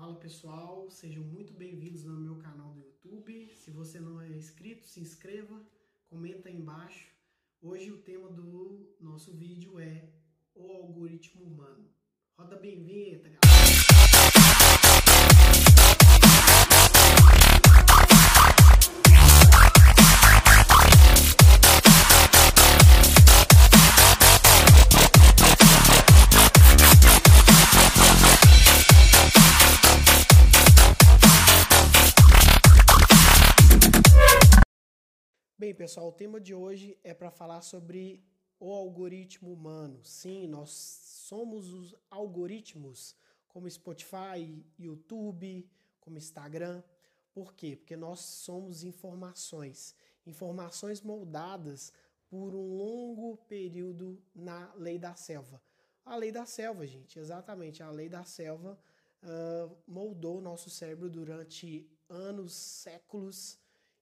Fala pessoal, sejam muito bem-vindos no meu canal do YouTube. Se você não é inscrito, se inscreva, comenta aí embaixo. Hoje o tema do nosso vídeo é o algoritmo humano. Roda bem vinheta, galera! Pessoal, o tema de hoje é para falar sobre o algoritmo humano. Sim, nós somos os algoritmos, como Spotify, YouTube, como Instagram. Por quê? Porque nós somos informações, informações moldadas por um longo período na lei da selva. A lei da selva, gente, exatamente, a lei da selva uh, moldou o nosso cérebro durante anos, séculos,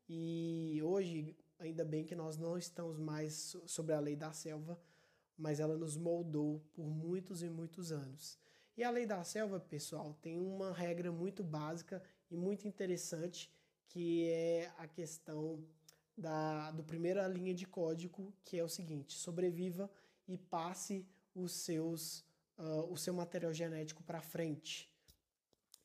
e hoje ainda bem que nós não estamos mais sobre a lei da selva, mas ela nos moldou por muitos e muitos anos. E a lei da selva, pessoal, tem uma regra muito básica e muito interessante, que é a questão da do primeira linha de código, que é o seguinte: sobreviva e passe os seus uh, o seu material genético para frente.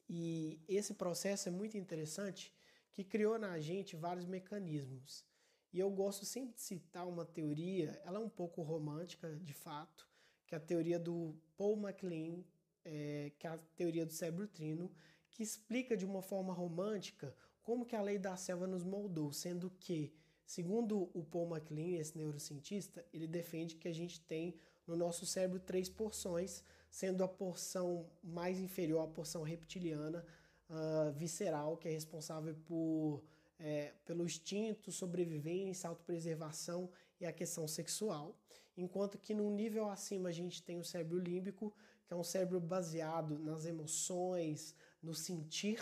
E esse processo é muito interessante, que criou na gente vários mecanismos. E eu gosto sempre de citar uma teoria, ela é um pouco romântica, de fato, que é a teoria do Paul MacLean, é, que é a teoria do cérebro trino, que explica de uma forma romântica como que a lei da selva nos moldou, sendo que, segundo o Paul MacLean, esse neurocientista, ele defende que a gente tem no nosso cérebro três porções, sendo a porção mais inferior, a porção reptiliana, uh, visceral, que é responsável por é, pelo instinto, sobrevivência, autopreservação e a questão sexual. Enquanto que no nível acima a gente tem o cérebro límbico, que é um cérebro baseado nas emoções, no sentir,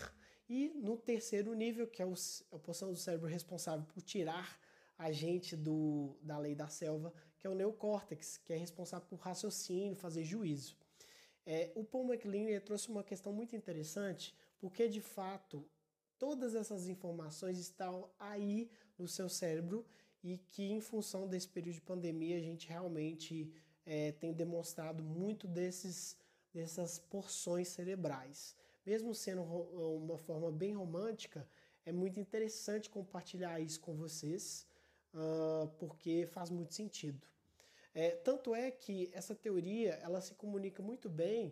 e no terceiro nível, que é o, a porção do cérebro responsável por tirar a gente do, da lei da selva, que é o neocórtex, que é responsável por raciocínio, fazer juízo. É, o Paul MacLean trouxe uma questão muito interessante, porque de fato todas essas informações estão aí no seu cérebro e que, em função desse período de pandemia, a gente realmente é, tem demonstrado muito desses, dessas porções cerebrais. Mesmo sendo uma forma bem romântica, é muito interessante compartilhar isso com vocês, uh, porque faz muito sentido. É, tanto é que essa teoria ela se comunica muito bem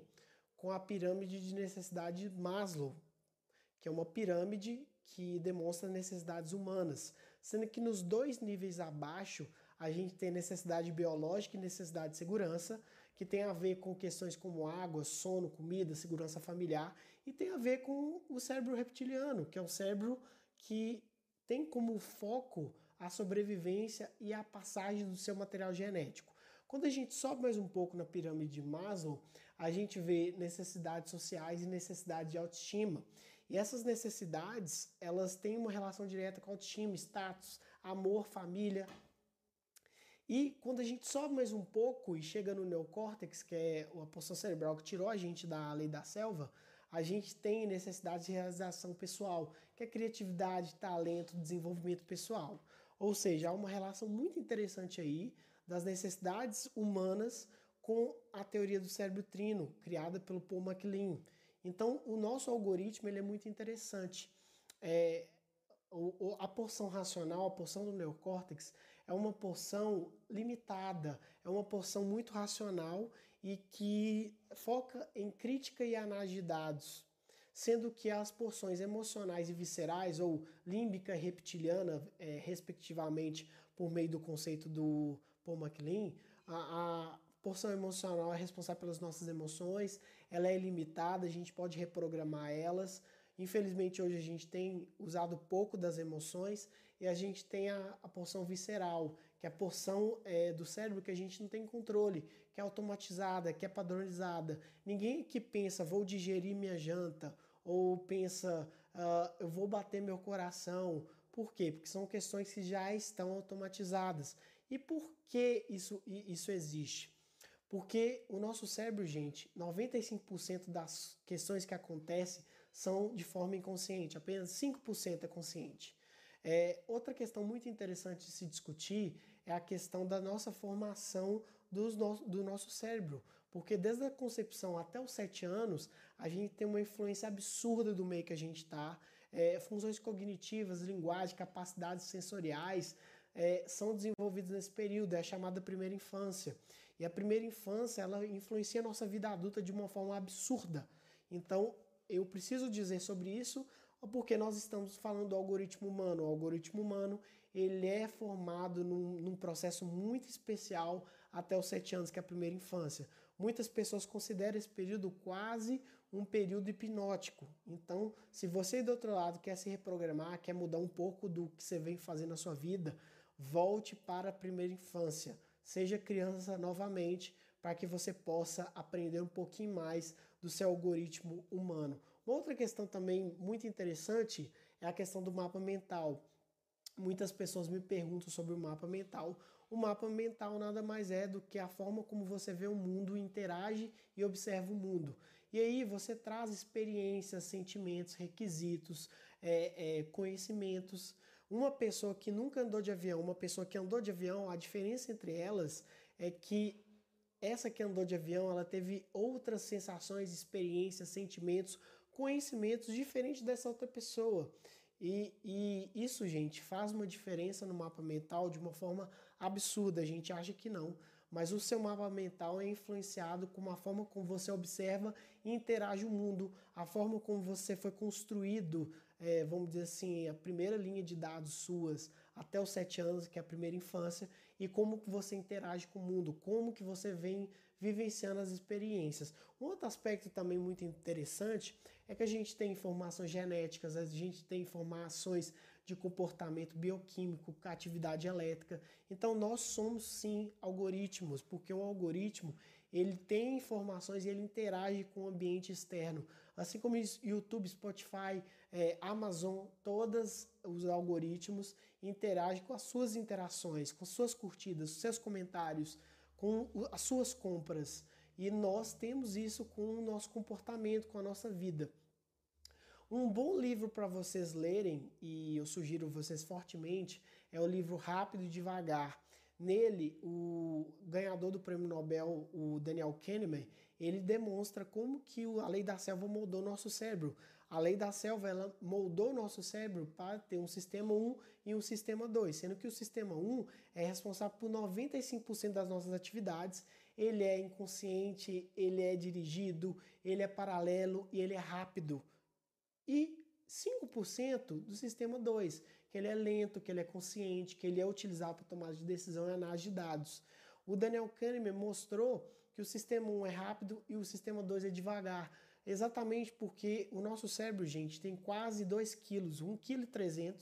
com a pirâmide de necessidade Maslow, que é uma pirâmide que demonstra necessidades humanas, sendo que nos dois níveis abaixo a gente tem necessidade biológica e necessidade de segurança, que tem a ver com questões como água, sono, comida, segurança familiar, e tem a ver com o cérebro reptiliano, que é um cérebro que tem como foco a sobrevivência e a passagem do seu material genético. Quando a gente sobe mais um pouco na pirâmide de Maslow, a gente vê necessidades sociais e necessidade de autoestima. E essas necessidades, elas têm uma relação direta com autoestima, status, amor, família. E quando a gente sobe mais um pouco e chega no neocórtex, que é a porção cerebral que tirou a gente da lei da selva, a gente tem necessidade de realização pessoal, que é criatividade, talento, desenvolvimento pessoal. Ou seja, há uma relação muito interessante aí das necessidades humanas com a teoria do cérebro trino, criada pelo Paul MacLean. Então, o nosso algoritmo ele é muito interessante. É, o, a porção racional, a porção do neocórtex, é uma porção limitada, é uma porção muito racional e que foca em crítica e análise de dados, sendo que as porções emocionais e viscerais, ou límbica e reptiliana, é, respectivamente, por meio do conceito do Paul MacLean, a, a porção emocional é responsável pelas nossas emoções, ela é ilimitada, a gente pode reprogramar elas. Infelizmente, hoje a gente tem usado pouco das emoções e a gente tem a, a porção visceral, que é a porção é, do cérebro que a gente não tem controle, que é automatizada, que é padronizada. Ninguém que pensa, vou digerir minha janta, ou pensa, uh, eu vou bater meu coração. Por quê? Porque são questões que já estão automatizadas. E por que isso, isso existe? Porque o nosso cérebro, gente, 95% das questões que acontecem são de forma inconsciente, apenas 5% é consciente. É, outra questão muito interessante de se discutir é a questão da nossa formação dos no, do nosso cérebro. Porque desde a concepção até os 7 anos, a gente tem uma influência absurda do meio que a gente está. É, funções cognitivas, linguagem, capacidades sensoriais é, são desenvolvidas nesse período, é a chamada primeira infância. E a primeira infância, ela influencia a nossa vida adulta de uma forma absurda. Então, eu preciso dizer sobre isso porque nós estamos falando do algoritmo humano. O algoritmo humano, ele é formado num, num processo muito especial até os sete anos, que é a primeira infância. Muitas pessoas consideram esse período quase um período hipnótico. Então, se você do outro lado quer se reprogramar, quer mudar um pouco do que você vem fazendo na sua vida, volte para a primeira infância. Seja criança novamente, para que você possa aprender um pouquinho mais do seu algoritmo humano. Uma outra questão também muito interessante é a questão do mapa mental. Muitas pessoas me perguntam sobre o mapa mental. O mapa mental nada mais é do que a forma como você vê o mundo, interage e observa o mundo. E aí você traz experiências, sentimentos, requisitos, é, é, conhecimentos. Uma pessoa que nunca andou de avião, uma pessoa que andou de avião, a diferença entre elas é que essa que andou de avião, ela teve outras sensações, experiências, sentimentos, conhecimentos diferentes dessa outra pessoa. E, e, isso, gente, faz uma diferença no mapa mental de uma forma absurda. A gente acha que não. Mas o seu mapa mental é influenciado com a forma como você observa e interage o mundo, a forma como você foi construído, é, vamos dizer assim, a primeira linha de dados suas até os sete anos, que é a primeira infância, e como que você interage com o mundo, como que você vem vivenciando as experiências. Um outro aspecto também muito interessante é que a gente tem informações genéticas, a gente tem informações de comportamento bioquímico, atividade elétrica. Então nós somos sim algoritmos, porque o algoritmo ele tem informações e ele interage com o ambiente externo. Assim como YouTube, Spotify, é, Amazon, todos os algoritmos interagem com as suas interações, com suas curtidas, seus comentários, com as suas compras. E nós temos isso com o nosso comportamento, com a nossa vida. Um bom livro para vocês lerem, e eu sugiro vocês fortemente, é o livro Rápido e Devagar. Nele, o ganhador do prêmio Nobel, o Daniel Kahneman, ele demonstra como que a lei da selva moldou nosso cérebro. A lei da selva ela moldou nosso cérebro para ter um sistema 1 e um sistema 2, sendo que o sistema 1 é responsável por 95% das nossas atividades. Ele é inconsciente, ele é dirigido, ele é paralelo e ele é rápido. E 5% do sistema 2, que ele é lento, que ele é consciente, que ele é utilizado para tomada de decisão e análise de dados. O Daniel Kahneman mostrou que o sistema 1 é rápido e o sistema 2 é devagar. Exatamente porque o nosso cérebro, gente, tem quase 2 quilos, 1,3 kg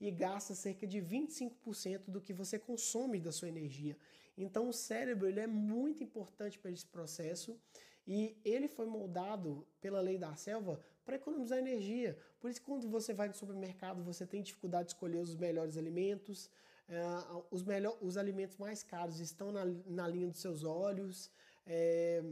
e gasta cerca de 25% do que você consome da sua energia. Então o cérebro ele é muito importante para esse processo e ele foi moldado pela lei da selva para economizar energia. Por isso, quando você vai no supermercado, você tem dificuldade de escolher os melhores alimentos, uh, os, melhor, os alimentos mais caros estão na, na linha dos seus olhos. É,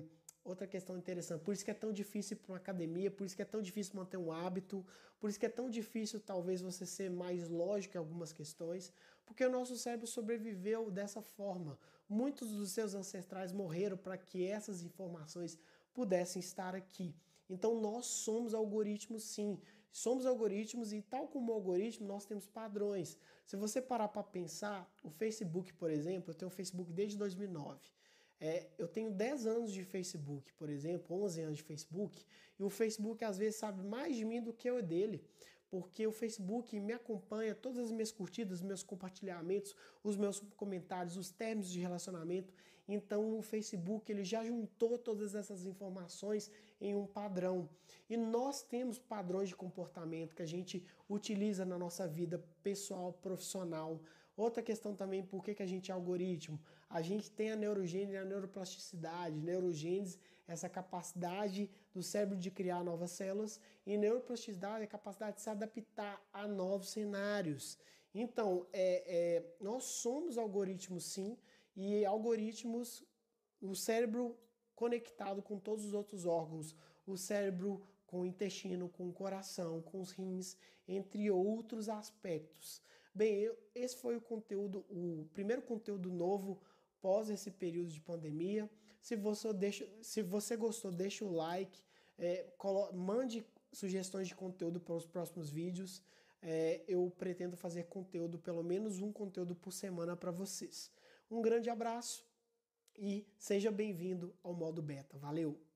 outra questão interessante, por isso que é tão difícil ir para uma academia, por isso que é tão difícil manter um hábito, por isso que é tão difícil talvez você ser mais lógico em algumas questões, porque o nosso cérebro sobreviveu dessa forma. Muitos dos seus ancestrais morreram para que essas informações pudessem estar aqui. Então nós somos algoritmos sim. Somos algoritmos e tal como algoritmo nós temos padrões. Se você parar para pensar, o Facebook, por exemplo, eu tenho o Facebook desde 2009. É, eu tenho 10 anos de Facebook, por exemplo, 11 anos de Facebook, e o Facebook às vezes sabe mais de mim do que eu dele porque o Facebook me acompanha, todas as minhas curtidas, meus compartilhamentos, os meus comentários, os termos de relacionamento. Então o Facebook ele já juntou todas essas informações em um padrão. E nós temos padrões de comportamento que a gente utiliza na nossa vida pessoal, profissional. Outra questão também, por que, que a gente é algoritmo? A gente tem a neurogênese a neuroplasticidade. Neurogênese essa capacidade do cérebro de criar novas células, e neuroplasticidade é a capacidade de se adaptar a novos cenários. Então, é, é, nós somos algoritmos sim, e algoritmos, o cérebro conectado com todos os outros órgãos, o cérebro com o intestino, com o coração, com os rins, entre outros aspectos. Bem, eu, esse foi o conteúdo, o primeiro conteúdo novo pós esse período de pandemia. Se você, deixa, se você gostou, deixa o like, é, mande sugestões de conteúdo para os próximos vídeos. É, eu pretendo fazer conteúdo, pelo menos um conteúdo por semana para vocês. Um grande abraço e seja bem-vindo ao modo beta. Valeu!